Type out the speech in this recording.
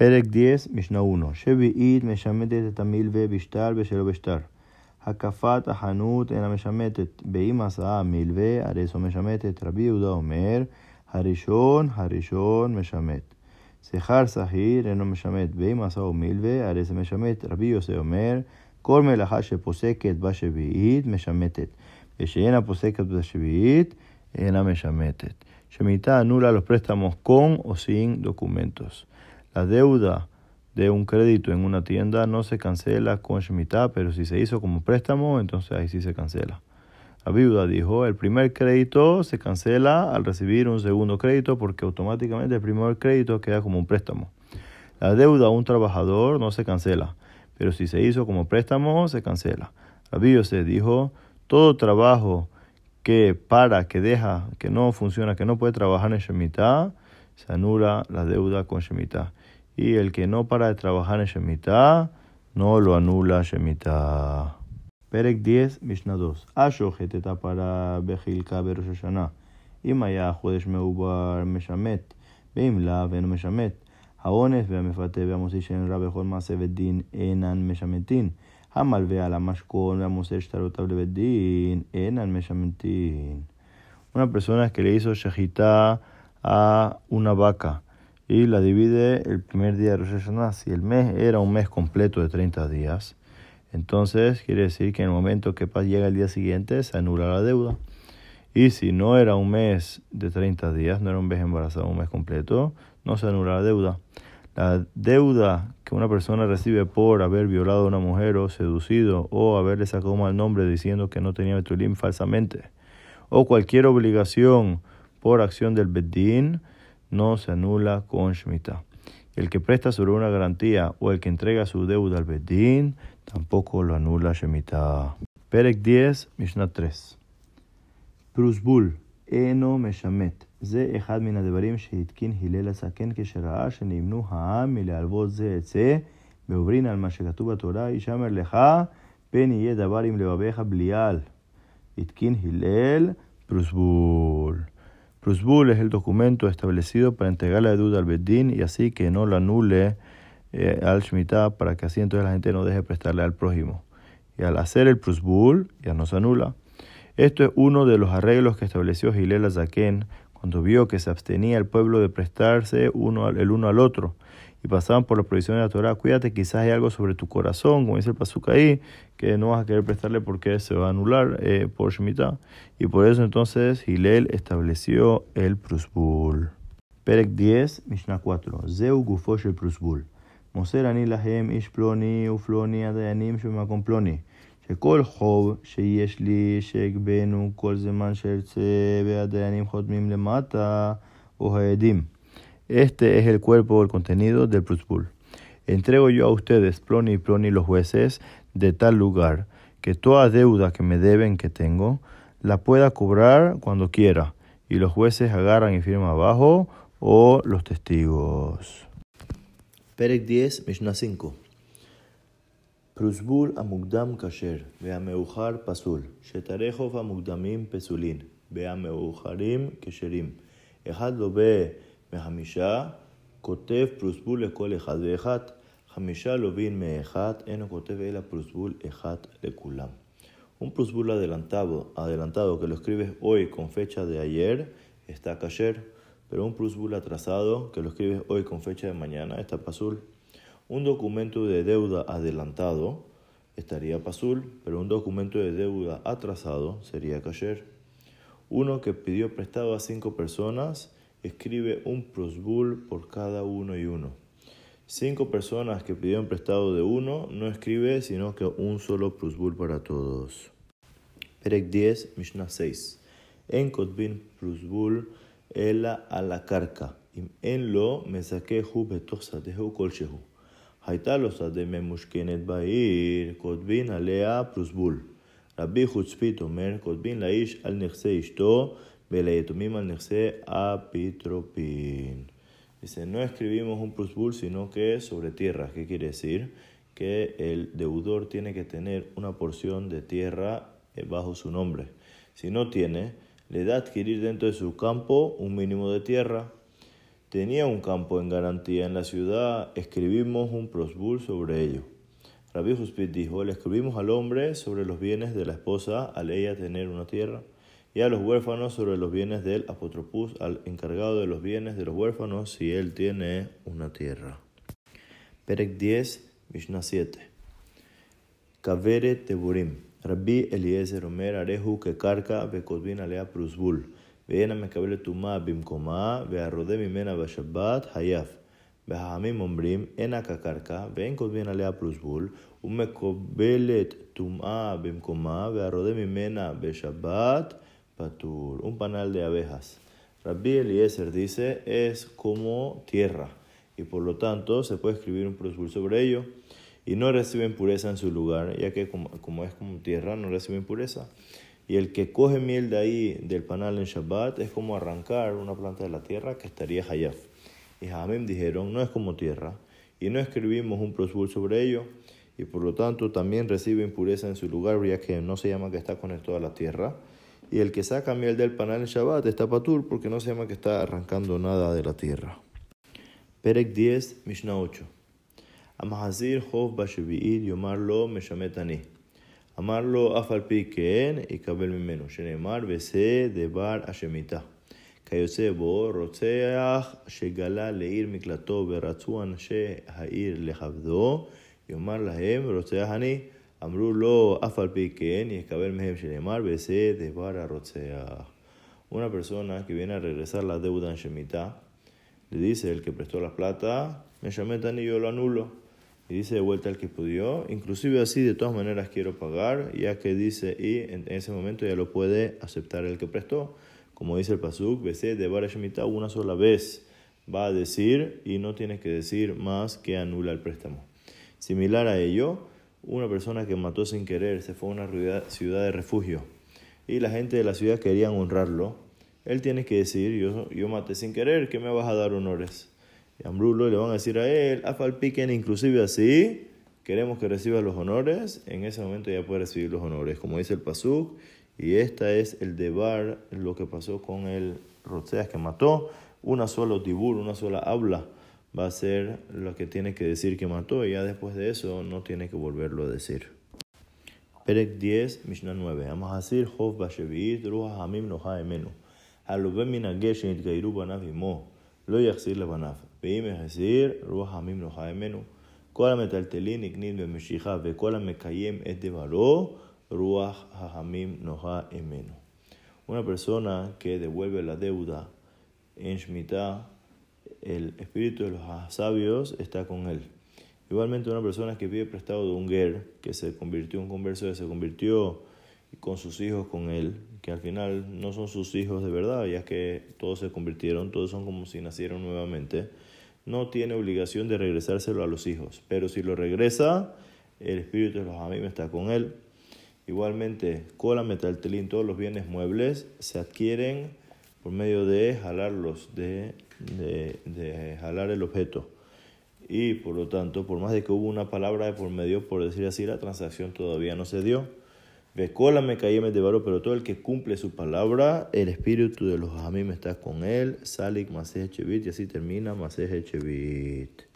פרק 10, משנה 1. שביעית משמטת את המלווה בשטר ושלא בשטר. הקפת החנות אינה משמטת. באם עשה המלווה, הרי זו משמטת. רבי יהודה אומר, הראשון, הראשון משמט. שכר שכיר אינו משמט. באם עשהו מלווה, הרי זה משמט. רבי יוסי אומר, כל מלאכה שפוסקת בשביעית משמטת. ושאינה פוסקת בשביעית, אינה משמטת. Shemitah anula los préstamos con o sin. La deuda de un crédito en una tienda no se cancela con Shemitah, pero si se hizo como préstamo, entonces ahí sí se cancela. La viuda dijo, el primer crédito se cancela al recibir un segundo crédito porque automáticamente el primer crédito queda como un préstamo. La deuda a un trabajador no se cancela, pero si se hizo como préstamo, se cancela. La viuda se dijo, todo trabajo que para, que deja, que no funciona, que no puede trabajar en Shemitah, se anula la deuda con Shemitah. Y el que no para de trabajar en Shemitah, no lo anula Shemitah. Perek 10, Mishnah 2. השוחט את הפרה בחלקה בראש השנה. אם היה חודש מעובר משמט, ואם לאו אינו משמט. העונש והמפתה והמוציא שאין רע בכל מעשה ודין אינן משמטין. המלווה על המשכון והמוסר שטרותיו לבית דין אינן משמטין. Una persona que le hizo shahita a una vaca y la divide el primer día de Rosh Hashanah. Si el mes era un mes completo de 30 días, entonces quiere decir que en el momento que llega el día siguiente se anula la deuda. Y si no era un mes de 30 días, no era un mes embarazado, un mes completo, no se anula la deuda. La deuda que una persona recibe por haber violado a una mujer o seducido o haberle sacado mal nombre diciendo que no tenía Betulim falsamente o cualquier obligación por acción del Bedín no se anula con Shemitah. El que presta sobre una garantía o el que entrega su deuda al Bedín tampoco lo anula Shemitah. Perek 10, Mishnah 3. Prusbul, eno meshamet. זה אחד מן הדברים שהתקין הלל הזקן כשראה שנמנו העם מלהלוות זה את זה, ועוברין על מה שכתוב בתורה, ישמר לך, פן יהיה דבר עם לבביך בליעל. התקין הלל פרוסבול. Prusbul es el documento establecido para entregar la deuda al Bedín y así que no lo anule eh, al Shemitah para que así entonces la gente no deje prestarle al prójimo. Y al hacer el Prusbul ya no se anula. Esto es uno de los arreglos que estableció Gilel Zaken cuando vio que se abstenía el pueblo de prestarse uno el uno al otro y pasaban por la prohibición de la Torah, cuídate, quizás hay algo sobre tu corazón, como dice el Pasuk ahí, que no vas a querer prestarle porque se va a anular eh, por Shemitah. Y por eso entonces Hilel estableció el Prusbul. Perek 10, Mishnah 4. Zeu gufosh el Prusbul. Moser ani lahem ish ploni ufloni adayanim shemakom ploni. שכל חוב שיש לי שהגבנו כל זמן שארצה והדיינים חותמים למטה או העדים. Este es el cuerpo o el contenido del Prusbul. Entrego yo a ustedes, Ploni y Ploni, los jueces, de tal lugar, que toda deuda que me deben que tengo, la pueda cobrar cuando quiera, y los jueces agarran y firman abajo, o los testigos. Perek 10, Mishnah 5. פרוסבול המוקדם כשר והמאוחר פסול, שטרי חוב המוקדמים פסולין והמאוחרים כשרים. אחד לווה מחמישה, כותב פרוסבול לכל אחד ואחד. חמישה לווים מאחד, אינו כותב אלא פרוסבול אחד לכולם. Un prusbul adelantado, adelantado que lo escribes hoy con fecha de ayer está kasher, pero un prusbul atrasado que lo escribes hoy con fecha de mañana está pasul. Un documento de deuda adelantado estaría pasul, pero un documento de deuda atrasado sería kasher. Uno que pidió prestado a cinco personas escribe un prosbul por cada uno y uno. Cinco personas que pidieron prestado de uno no escribe sino que un solo prosbul para todos. Perek 10, Mishnah 6. En kotbin prosbul ela a la carca. En lo me saqué hu betosatehu kolshehu. הייתה לו שדה ממושכנת בעיר, כותבין עליה פרוסבול. רבי חוצפית אומר, כותבין לאיש על נכסי אשתו וליתומים על נכסי אפיטרופין. Dice, no escribimos un plusbul, sino que sobre tierra. ¿Qué quiere decir? Que el deudor tiene que tener una porción de tierra bajo su nombre. Si no tiene, le da adquirir dentro de su campo un mínimo de tierra. tenía un campo en garantía en la ciudad, escribimos un prosbul sobre ello. Rabbi Huspit dijo, le escribimos al hombre sobre los bienes de la esposa al ella tener una tierra, y a los huérfanos sobre los bienes del apotropus al encargado de los bienes de los huérfanos si él tiene una tierra. Perek 10, Mishnah 7. Kavere Teburim. Rabbi Eliezer Omer Arehu Kekarka Bekodvin Alea Prusbul. ואין המקבל טומאה במקומה, והרודה ממנה בשבת, חייב. והחכמים אומרים, אינה כקרקע, ואין כותבין עליה פלוס בול, ומקבלת טומאה במקומה, והרודה ממנה בשבת, פטור. Un panal de abejas. Rabbi Eliezer dice, es como tierra, y por lo tanto se puede escribir un prosbul sobre ello, y no recibe impureza en su lugar, ya que como, como es como tierra, no recibe impureza. Y el que coge miel de ahí, del panal en Shabbat, es como arrancar una planta de la tierra que estaría hayaf. Y Hamim dijeron, no es como tierra. Y no escribimos un prosbul sobre ello. Y por lo tanto también recibe impureza en su lugar, ya que no se llama que está conectado a la tierra. Y el que saca miel del panal en Shabbat está patur porque no se llama que está arrancando nada de la tierra. Perek 10, Mishnah 8. Amahazir Hov Bashevi'id Yomarlo Meshametani Amarlo afalpi ken y kabel mimenu. Shenemar bese debar ashemita. כיוצא בו רוצח שגלה לעיר מקלטו ורצו אנשי העיר לכבדו, יאמר להם רוצח אני. אמרו לו אף על פי כן יקבל מהם שנאמר בזה דבר הרוצח. Una persona que viene a regresar la deuda en Shemitah, le dice el que prestó la plata, me llamé tan y yo lo anulo. y dice de vuelta al que pudió, inclusive así de todas maneras quiero pagar, ya que dice y en ese momento ya lo puede aceptar el que prestó. Como dice el Pasuk, BC de Barashemita una sola vez va a decir y no tiene que decir más que anula el préstamo. Similar a ello, una persona que mató sin querer se fue a una ciudad de refugio y la gente de la ciudad querían honrarlo. Él tiene que decir, yo, yo maté sin querer, ¿qué me vas a dar honores? Y Ambrulo le van a decir a él, Afalpiken, inclusive así, queremos que reciba los honores, en ese momento ya puede recibir los honores, como dice el Pasuk, y esta es el debar, lo que pasó con el Rotseas que mató, una sola tibur, una sola habla, va a ser lo que tiene que decir que mató, y ya después de eso no tiene que volverlo a decir. Perek 10, Mishnah 9. Vamos a decir, Hov Bashevit, Ruha Hamim Noha Emenu. Halubem Minagesh Nitgairu Banav Imo. Lo Yaxir Lebanav. ואם החזיר רוח העמים לא חי ממנו. כל המטלטלין נקנין במשיכה וכל המקיים את דברו, רוח העמים נוחה ממנו. Una persona que devuelve la deuda en Shemitah, el espíritu de los sabios está con él. Igualmente una persona que pide prestado de un ger, que se convirtió en un converso, que se convirtió con sus hijos con él, que al final no son sus hijos de verdad, ya que todos se convirtieron, todos son como si nacieron nuevamente no tiene obligación de regresárselo a los hijos, pero si lo regresa, el espíritu de los amigos está con él. Igualmente, cola, metaltelín, todos los bienes muebles se adquieren por medio de jalarlos, de, de, de jalar el objeto. Y por lo tanto, por más de que hubo una palabra de por medio, por decir así, la transacción todavía no se dio. Me caíme de varo, pero todo el que cumple su palabra, el espíritu de los me está con él. Salik Masej Chevit, y así termina Masej Chevit.